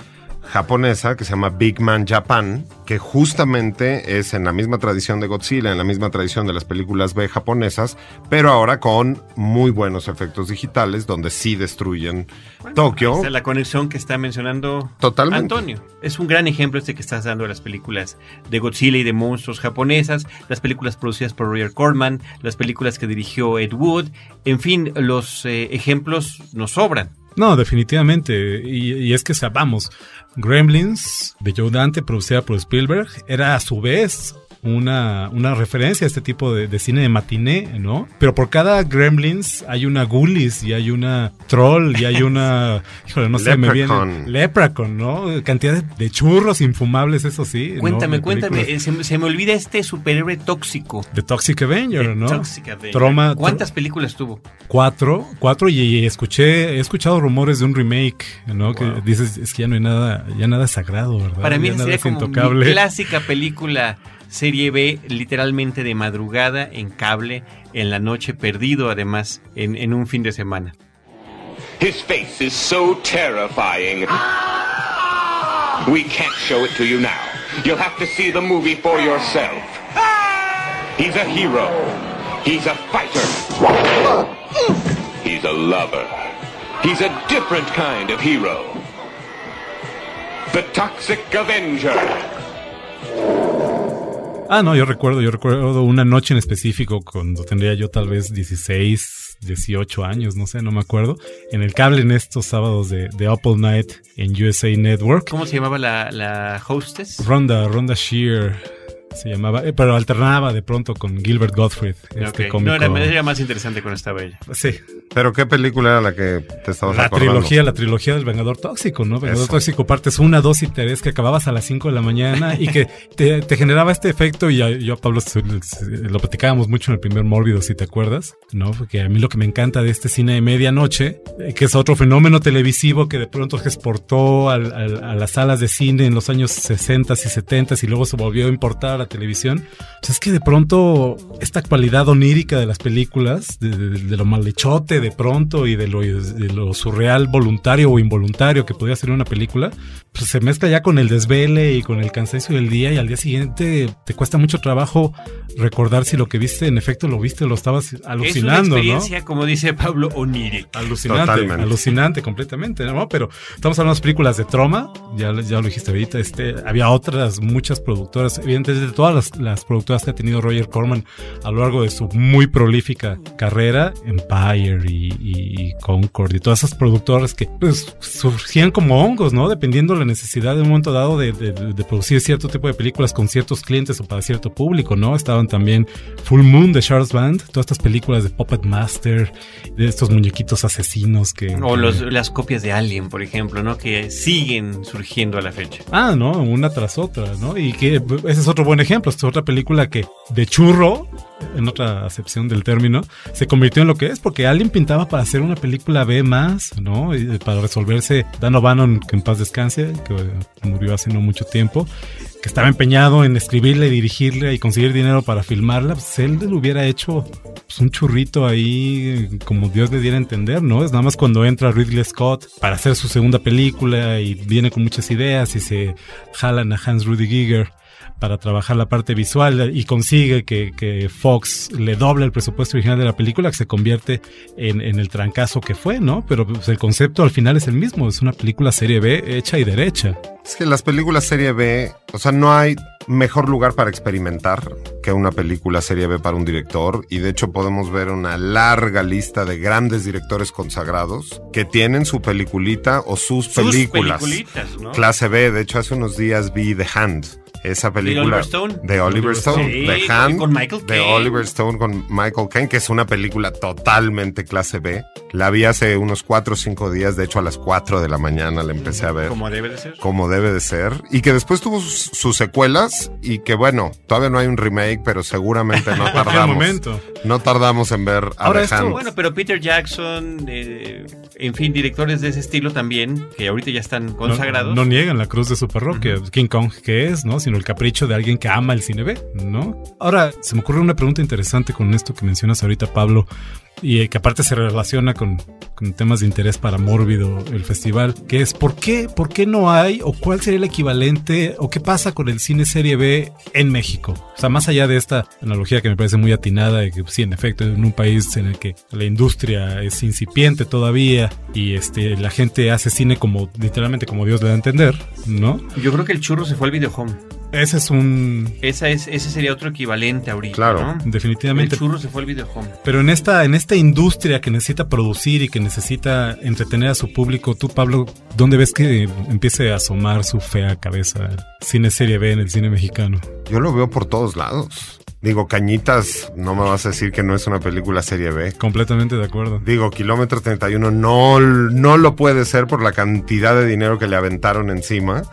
japonesa que se llama Big Man Japan, que justamente es en la misma tradición de Godzilla, en la misma tradición de las películas B japonesas, pero ahora con muy buenos efectos digitales donde sí destruyen bueno, Tokio. Es la conexión que está mencionando Totalmente. Antonio. Es un gran ejemplo este que estás dando de las películas de Godzilla y de monstruos japonesas, las películas producidas por Roger Corman, las películas que dirigió Ed Wood, en fin, los eh, ejemplos nos sobran. No, definitivamente. Y, y, es que vamos, Gremlins de Joe Dante, producida por Spielberg, era a su vez una, una referencia a este tipo de, de, cine de matiné, ¿no? Pero por cada Gremlins hay una Ghoulies y hay una Troll y hay una, híjole, no sé, me viene Leprechaun, ¿no? Cantidad de, de, churros infumables, eso sí. Cuéntame, ¿no? cuéntame, se, se, me olvida este superhéroe tóxico. De Toxic Avenger, The ¿no? Toxic Avenger. Troma, ¿Cuántas películas tuvo? Cuatro, cuatro y, y, escuché, he escuchado rumores de un remake, ¿no? Wow. Que dices, es que ya no hay nada, ya nada sagrado, ¿verdad? Para mí ya sería como mi clásica película serie B literalmente de madrugada en cable en la noche perdido además en, un fin de semana. His face is so terrifying. We can't show it to you now. You'll have to see the movie for yourself. He's a hero. He's a fighter. He's a lover. He's a different kind of hero. The Toxic Avenger. Ah, no, yo recuerdo, yo recuerdo una noche en específico cuando tendría yo tal vez 16, 18 años, no sé, no me acuerdo, en el cable en estos sábados de, de Apple Night en USA Network. ¿Cómo se llamaba la, la hostess? Ronda, Ronda Shear se llamaba, eh, pero alternaba de pronto con Gilbert Gottfried, este Ok. cómico. No, era, era más interesante cuando estaba ella. Sí. ¿Pero qué película era la que te estabas La acordando? trilogía, la trilogía del Vengador Tóxico, ¿no? Vengador Eso. Tóxico, partes 1, 2 y 3, que acababas a las 5 de la mañana y que te, te generaba este efecto. Y yo, a Pablo, lo platicábamos mucho en el primer Mórbido, si te acuerdas, ¿no? Porque a mí lo que me encanta de este cine de medianoche, eh, que es otro fenómeno televisivo que de pronto se exportó al- al- a las salas de cine en los años 60 y 70 y luego se volvió a importar la televisión. Sea, es que de pronto esta cualidad onírica de las películas, de lo malhechote de pronto y de lo, de lo surreal voluntario o involuntario que podía ser una película, pues se mezcla ya con el desvele y con el cansancio del día y al día siguiente te cuesta mucho trabajo recordar si lo que viste en efecto lo viste o lo estabas es una alucinando, ¿no? experiencia, como dice Pablo, onírica. Alucinante, Totalmente. alucinante completamente, ¿no? Pero estamos hablando de películas de Troma, ya, ya lo dijiste ahorita, este, había otras, muchas productoras, evidentemente todas las, las productoras que ha tenido Roger Corman a lo largo de su muy prolífica carrera, Empire y, y Concord y todas esas productoras que pues, surgían como hongos, ¿no? Dependiendo de la necesidad de un momento dado de, de- de producir cierto tipo de películas con ciertos clientes o para cierto público, ¿no? Estaban también Full Moon de Charles Band, todas estas películas de Puppet Master, de estos muñequitos asesinos que... O que- los, las copias de Alien, por ejemplo, ¿no? Que siguen surgiendo a la fecha. Ah, no, una tras otra, ¿no? Y que ese es otro buen ejemplo. Esta es otra película que de churro, en otra acepción del término, se convirtió en lo que es, porque alguien pintaba para hacer una película B más, ¿no? Y para resolverse, Dan O'Bannon, que en paz descanse, que murió hace no mucho tiempo, que estaba empeñado en escribirle, dirigirle y conseguir dinero para filmarla, pues él le hubiera hecho pues, un churrito ahí, como Dios le diera a entender, ¿no? Es nada más cuando entra Ridley Scott para hacer su segunda película y viene con muchas ideas y se jalan a Hans Rudy Giger para trabajar la parte visual y consigue que, que Fox le doble el presupuesto original de la película que se convierte en, en el trancazo que fue, ¿no? Pero pues, el concepto al final es el mismo, es una película serie B hecha y derecha. Es que las películas serie B, o sea, no hay mejor lugar para experimentar que una película serie B para un director. Y de hecho podemos ver una larga lista de grandes directores consagrados que tienen su peliculita o sus, Sus películas. ¿no? Clase B, de hecho hace unos días vi The Hand. Esa película Oliver Stone? de Oliver Stone, Sí, The Hand, con Michael de Caine. Oliver Stone con Michael Caine, que es una película totalmente clase B. La vi hace unos 4 o 5 días, de hecho a las 4 de la mañana la empecé a ver Como debe de ser. como debe de ser y que después tuvo sus, sus secuelas y que bueno, todavía no hay un remake, pero seguramente no tardamos. momento. No tardamos en ver a Ahora esto. Bueno, pero Peter Jackson, eh, en fin, directores de ese estilo también, que ahorita ya están consagrados. No, no niegan la cruz de su parroquia, King Kong que es, ¿no? Sino el capricho de alguien que ama el cine B, ¿no? Ahora, se me ocurre una pregunta interesante con esto que mencionas ahorita, Pablo, y eh, que aparte se relaciona con, temas de interés para Mórbido, el festival, que es ¿por qué, ¿por qué no hay o cuál sería el equivalente o qué pasa con el cine serie B en México? O sea, más allá de esta analogía que me parece muy atinada, de que sí, en efecto, en un país en el que la industria es incipiente todavía y este la gente hace cine como literalmente como Dios le da a entender, ¿no? Yo creo que el churro se fue al video home. Ese es un Esa es, ese sería otro equivalente ahorita. Claro, ¿no? definitivamente. El churro se fue al video home. Pero en esta, en esta industria que necesita producir y que necesita entretener a su público, tú, Pablo, ¿dónde ves que empiece a asomar su fea cabeza cine serie B en el cine mexicano? Yo lo veo por todos lados. Digo, Cañitas, no me vas a decir que no es una película serie B. Completamente de acuerdo. Digo, Kilómetro 31 no, no lo puede ser por la cantidad de dinero que le aventaron encima,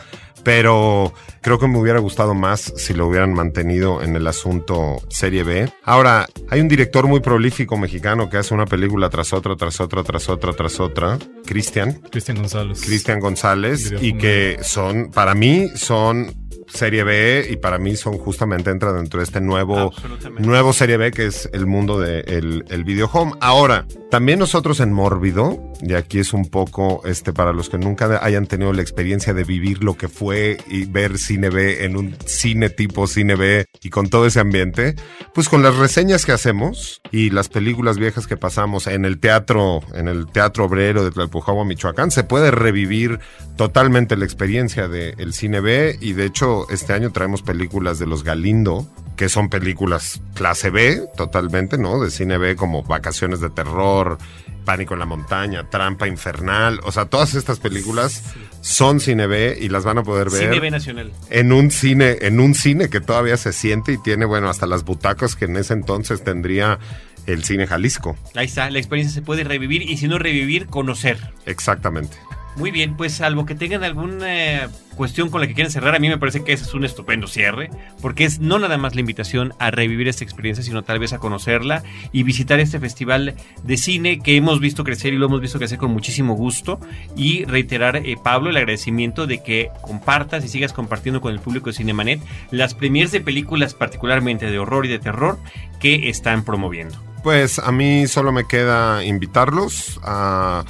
pero creo que me hubiera gustado más si lo hubieran mantenido en el asunto serie B. Ahora, hay un director muy prolífico mexicano que hace una película tras otra, tras otra, tras otra, tras otra, Cristian. Cristian González. Cristian González, y que son, para mí, son serie B y para mí son justamente entra dentro de este nuevo nuevo serie B que es el mundo del el video home. Ahora, también nosotros en Mórbido, y aquí es un poco este para los que nunca hayan tenido la experiencia de vivir lo que fue y ver cine B en un cine tipo cine B y con todo ese ambiente, pues con las reseñas que hacemos y las películas viejas que pasamos en el teatro, en el teatro obrero de Tlalpujahua, Michoacán, se puede revivir totalmente la experiencia del cine B. Y de hecho este año traemos películas de los Galindo que son películas clase B, totalmente, ¿no? De cine B como Vacaciones de Terror, Pánico en la Montaña, Trampa Infernal. O sea, todas estas películas son cine B y las van a poder ver. Cine B nacional. En un cine, en un cine que todavía se siente y tiene, bueno, hasta las butacas que en ese entonces tendría el cine Jalisco. Ahí está, la experiencia se puede revivir y si no revivir, conocer. Exactamente. Muy bien, pues salvo que tengan alguna eh, cuestión con la que quieran cerrar, a mí me parece que ese es un estupendo cierre, porque es no nada más la invitación a revivir esta experiencia, sino tal vez a conocerla y visitar este festival de cine que hemos visto crecer y lo hemos visto crecer con muchísimo gusto y reiterar, eh, Pablo, el agradecimiento de que compartas y sigas compartiendo con el público de Cinemanet las premiers de películas particularmente de horror y de terror que están promoviendo. Pues a mí solo me queda invitarlos a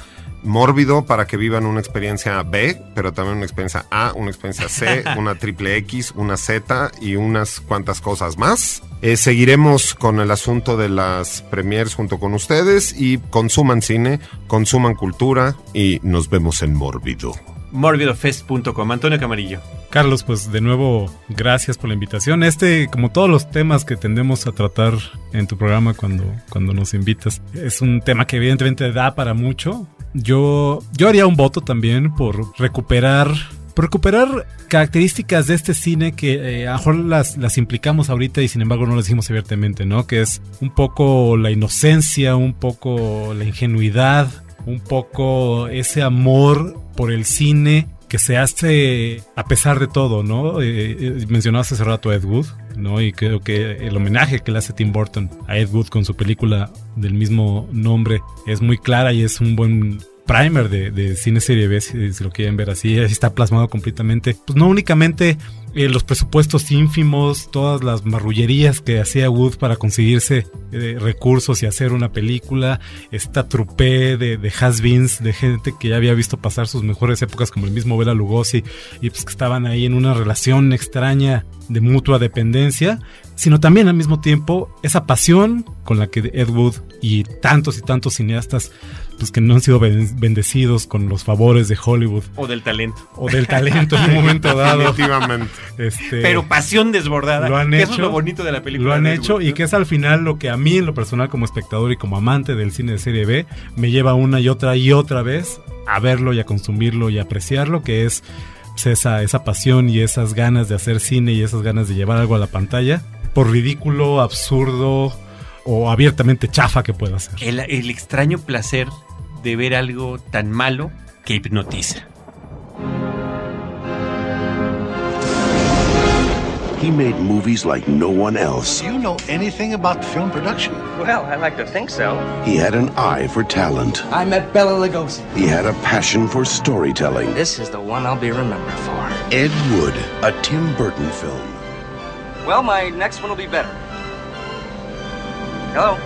Mórbido para que vivan una experiencia B, pero también una experiencia A, una experiencia C, una triple X, una Z y unas cuantas cosas más. Eh, seguiremos con el asunto de las premiers junto con ustedes y consuman cine, consuman cultura y nos vemos en Mórbido. Morbidofest.com. Antonio Camarillo. Carlos, pues de nuevo, gracias por la invitación. Este, como todos los temas que tendemos a tratar en tu programa cuando, cuando nos invitas, es un tema que evidentemente da para mucho. Yo, yo haría un voto también por recuperar recuperar características de este cine que eh, a lo mejor las, las implicamos ahorita y sin embargo no las dijimos abiertamente, ¿no? Que es un poco la inocencia, un poco la ingenuidad, un poco ese amor por el cine que se hace a pesar de todo, ¿no? Eh, eh, mencionabas hace rato a Ed Wood, ¿no? Y creo que el homenaje que le hace Tim Burton a Ed Wood con su película del mismo nombre es muy clara y es un buen primer de, de cine serie B, si, lo quieren ver así, está plasmado completamente. Pues no únicamente eh, los presupuestos ínfimos, todas las marrullerías que hacía Wood para conseguirse eh, recursos y hacer una película, esta trupe de, de has-beens, de gente que ya había visto pasar sus mejores épocas, como el mismo Bela Lugosi, y pues que estaban ahí en una relación extraña de mutua dependencia, sino también al mismo tiempo esa pasión con la que Ed Wood y tantos y tantos cineastas pues que no han sido bendecidos con los favores de Hollywood. O del talento. O del talento en un momento dado. Definitivamente. Este, Pero pasión desbordada. Lo han que hecho. Eso es lo bonito de la película. Lo han hecho y ¿no? que es al final lo que a mí en lo personal como espectador y como amante del cine de serie B me lleva una y otra y otra vez a verlo y a consumirlo y a apreciarlo, que es pues, esa, esa pasión y esas ganas de hacer cine y esas ganas de llevar algo a la pantalla, por ridículo, absurdo o abiertamente chafa que pueda ser. El, el extraño placer de ver algo tan malo que hipnotiza. He made movies like no one else. Do you know anything about film production? Well, I like to think so. He had an eye for talent. I met Bella Lugosi. He had a passion for storytelling. This is the one I'll be remembered for. Ed Wood, a Tim Burton film. Well, my next one will be better. Hello.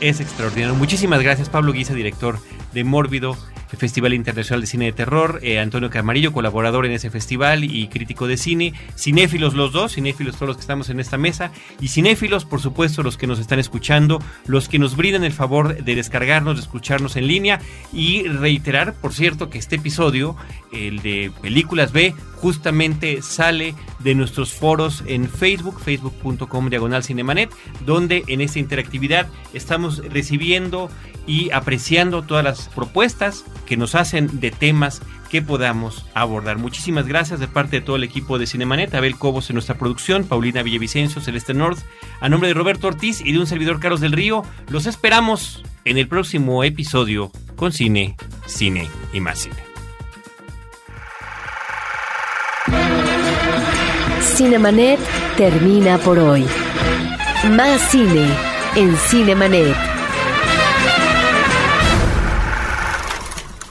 Es extraordinario. Muchísimas gracias, Pablo Guisa, director de Mórbido, Festival Internacional de Cine de Terror, eh, Antonio Camarillo, colaborador en ese festival y crítico de cine, cinéfilos los dos, cinéfilos todos los que estamos en esta mesa, y cinéfilos, por supuesto, los que nos están escuchando, los que nos brindan el favor de descargarnos, de escucharnos en línea, y reiterar, por cierto, que este episodio, el de Películas B, justamente sale de nuestros foros en Facebook, facebook.com diagonal cinemanet, donde en esta interactividad estamos recibiendo y apreciando todas las propuestas que nos hacen de temas que podamos abordar. Muchísimas gracias de parte de todo el equipo de Cinemanet, Abel Cobos en nuestra producción, Paulina Villavicencio, Celeste North, a nombre de Roberto Ortiz y de un servidor Carlos del Río, los esperamos en el próximo episodio con Cine, Cine y más Cine. Cinemanet termina por hoy. Más cine en Cinemanet.